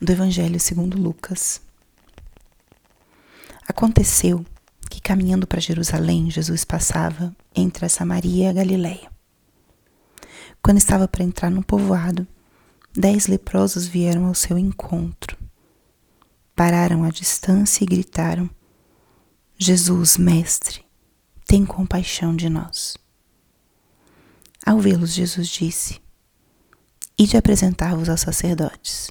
do Evangelho segundo Lucas. Aconteceu que caminhando para Jerusalém, Jesus passava entre a Samaria e a Galiléia. Quando estava para entrar num povoado, dez leprosos vieram ao seu encontro. Pararam à distância e gritaram: Jesus, Mestre, tem compaixão de nós. Ao vê-los, Jesus disse: Ide apresentar-vos aos sacerdotes.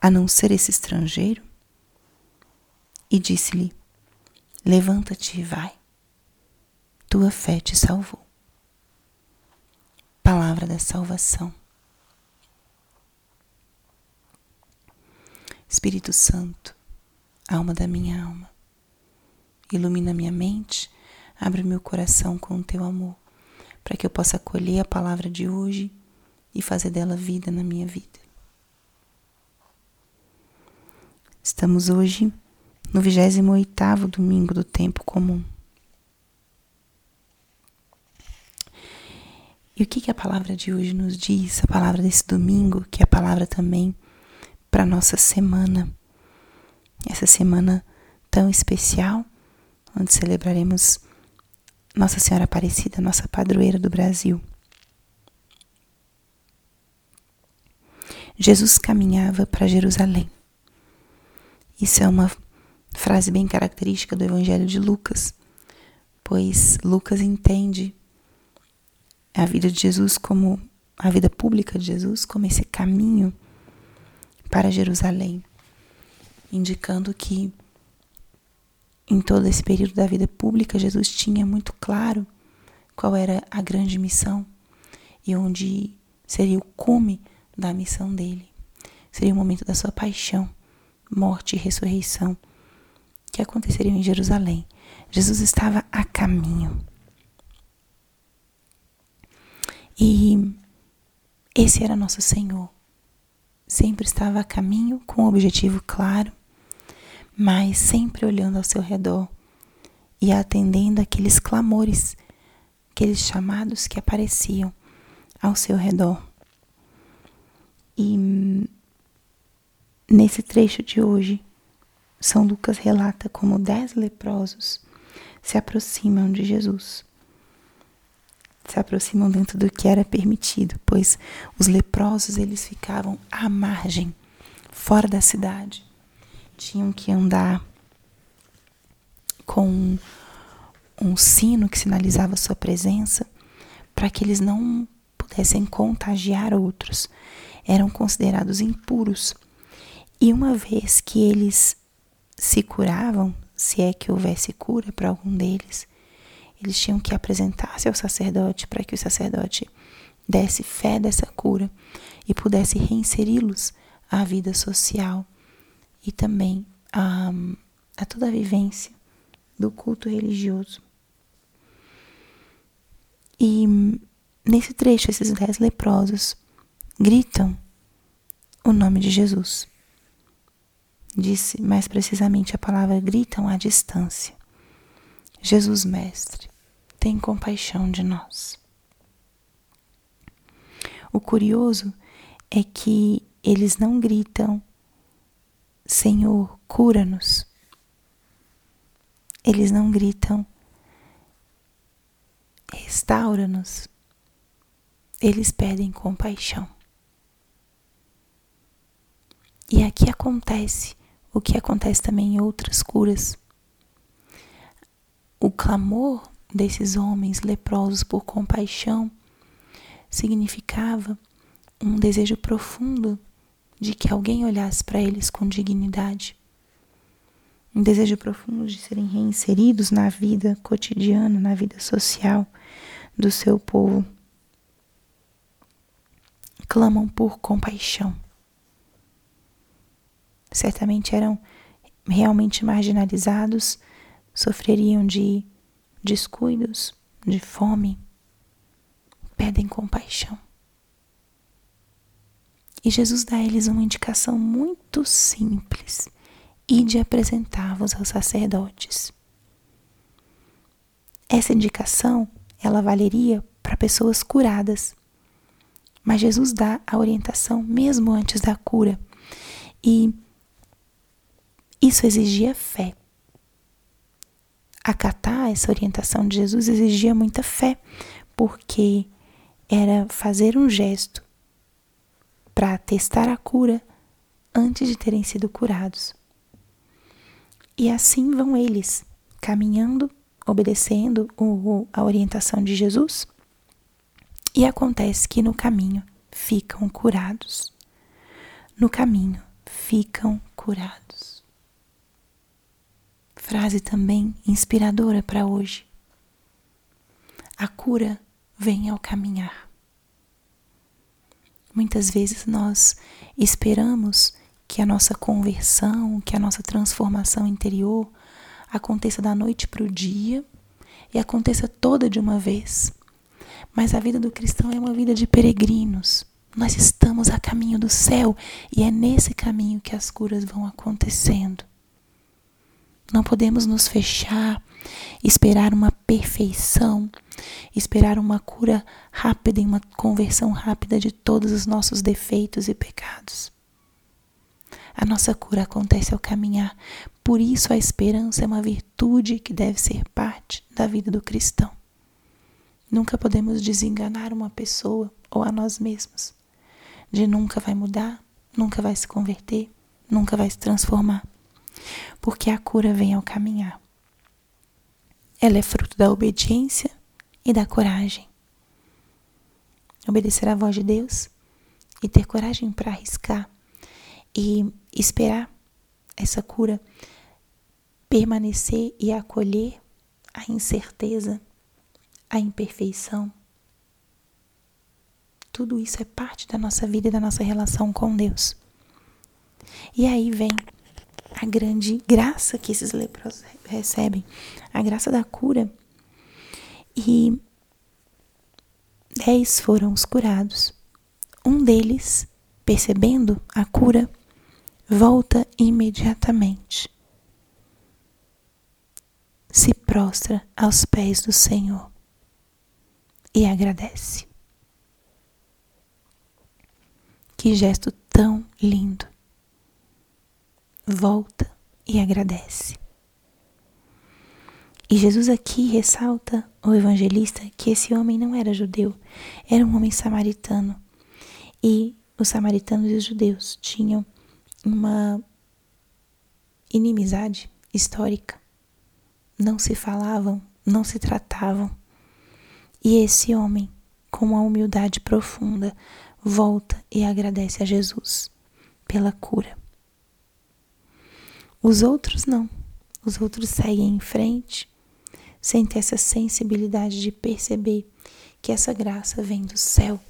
a não ser esse estrangeiro? E disse-lhe: Levanta-te e vai. Tua fé te salvou. Palavra da salvação. Espírito Santo, alma da minha alma, ilumina minha mente, abre meu coração com o teu amor, para que eu possa acolher a palavra de hoje e fazer dela vida na minha vida. Estamos hoje no 28º domingo do tempo comum. E o que, que a palavra de hoje nos diz? A palavra desse domingo, que é a palavra também para nossa semana. Essa semana tão especial, onde celebraremos Nossa Senhora Aparecida, nossa padroeira do Brasil. Jesus caminhava para Jerusalém. Isso é uma frase bem característica do Evangelho de Lucas, pois Lucas entende a vida de Jesus como a vida pública de Jesus como esse caminho para Jerusalém, indicando que em todo esse período da vida pública Jesus tinha muito claro qual era a grande missão e onde seria o cume da missão dele. Seria o momento da sua paixão morte e ressurreição que aconteceriam em Jerusalém. Jesus estava a caminho. E esse era nosso Senhor. Sempre estava a caminho com um objetivo claro, mas sempre olhando ao seu redor e atendendo aqueles clamores, aqueles chamados que apareciam ao seu redor. E Nesse trecho de hoje, São Lucas relata como dez leprosos se aproximam de Jesus. Se aproximam dentro do que era permitido, pois os leprosos eles ficavam à margem, fora da cidade. Tinham que andar com um, um sino que sinalizava sua presença, para que eles não pudessem contagiar outros. Eram considerados impuros e uma vez que eles se curavam, se é que houvesse cura para algum deles, eles tinham que apresentar-se ao sacerdote para que o sacerdote desse fé dessa cura e pudesse reinseri-los à vida social e também a, a toda a vivência do culto religioso. E nesse trecho, esses dez leprosos gritam o nome de Jesus disse mais precisamente a palavra gritam à distância. Jesus Mestre, tem compaixão de nós. O curioso é que eles não gritam, Senhor, cura-nos. Eles não gritam, restaura-nos. Eles pedem compaixão. E aqui acontece o que acontece também em outras curas. O clamor desses homens leprosos por compaixão significava um desejo profundo de que alguém olhasse para eles com dignidade. Um desejo profundo de serem reinseridos na vida cotidiana, na vida social do seu povo. Clamam por compaixão. Certamente eram realmente marginalizados, sofreriam de descuidos, de fome, pedem compaixão. E Jesus dá a eles uma indicação muito simples e de apresentá-vos aos sacerdotes. Essa indicação, ela valeria para pessoas curadas. Mas Jesus dá a orientação mesmo antes da cura. E isso exigia fé. Acatar essa orientação de Jesus exigia muita fé, porque era fazer um gesto para testar a cura antes de terem sido curados. E assim vão eles, caminhando, obedecendo o, a orientação de Jesus, e acontece que no caminho ficam curados. No caminho ficam curados. Frase também inspiradora para hoje. A cura vem ao caminhar. Muitas vezes nós esperamos que a nossa conversão, que a nossa transformação interior aconteça da noite para o dia e aconteça toda de uma vez. Mas a vida do cristão é uma vida de peregrinos. Nós estamos a caminho do céu e é nesse caminho que as curas vão acontecendo. Não podemos nos fechar, esperar uma perfeição, esperar uma cura rápida e uma conversão rápida de todos os nossos defeitos e pecados. A nossa cura acontece ao caminhar, por isso a esperança é uma virtude que deve ser parte da vida do cristão. Nunca podemos desenganar uma pessoa ou a nós mesmos, de nunca vai mudar, nunca vai se converter, nunca vai se transformar porque a cura vem ao caminhar. Ela é fruto da obediência e da coragem. Obedecer à voz de Deus e ter coragem para arriscar e esperar essa cura permanecer e acolher a incerteza, a imperfeição. Tudo isso é parte da nossa vida e da nossa relação com Deus. E aí vem a grande graça que esses leprosos recebem, a graça da cura. E dez foram os curados. Um deles, percebendo a cura, volta imediatamente. Se prostra aos pés do Senhor e agradece. Que gesto tão lindo! Volta e agradece. E Jesus aqui ressalta, o evangelista, que esse homem não era judeu, era um homem samaritano. E os samaritanos e os judeus tinham uma inimizade histórica. Não se falavam, não se tratavam. E esse homem, com uma humildade profunda, volta e agradece a Jesus pela cura. Os outros não. Os outros seguem em frente sem ter essa sensibilidade de perceber que essa graça vem do céu,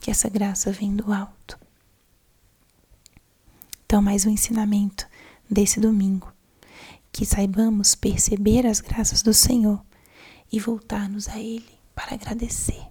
que essa graça vem do alto. Então, mais um ensinamento desse domingo, que saibamos perceber as graças do Senhor e voltar-nos a Ele para agradecer.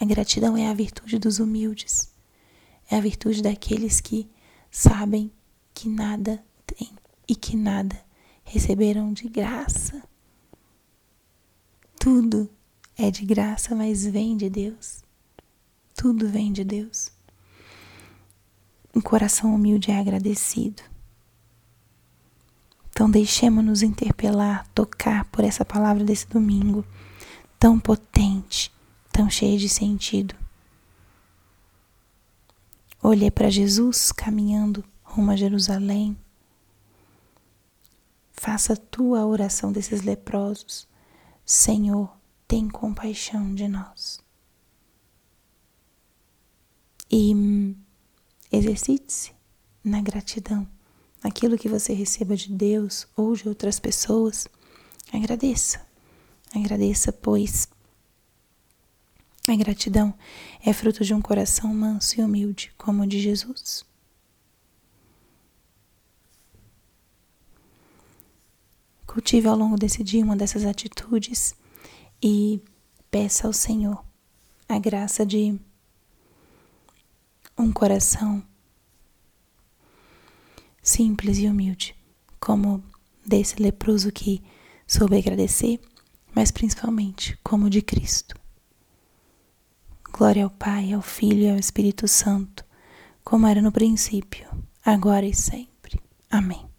A gratidão é a virtude dos humildes, é a virtude daqueles que sabem que nada têm e que nada receberam de graça. Tudo é de graça, mas vem de Deus. Tudo vem de Deus. Um coração humilde é agradecido. Então deixemos-nos interpelar, tocar por essa palavra desse domingo, tão potente, tão cheia de sentido. Olhei para Jesus caminhando rumo a Jerusalém, Faça tu a oração desses leprosos. Senhor, tem compaixão de nós. E hum, exercite-se na gratidão. Aquilo que você receba de Deus ou de outras pessoas, agradeça. Agradeça, pois a gratidão é fruto de um coração manso e humilde, como o de Jesus. Cultive ao longo desse dia uma dessas atitudes e peça ao Senhor a graça de um coração simples e humilde, como desse leproso que soube agradecer, mas principalmente como de Cristo. Glória ao Pai, ao Filho e ao Espírito Santo, como era no princípio, agora e sempre. Amém.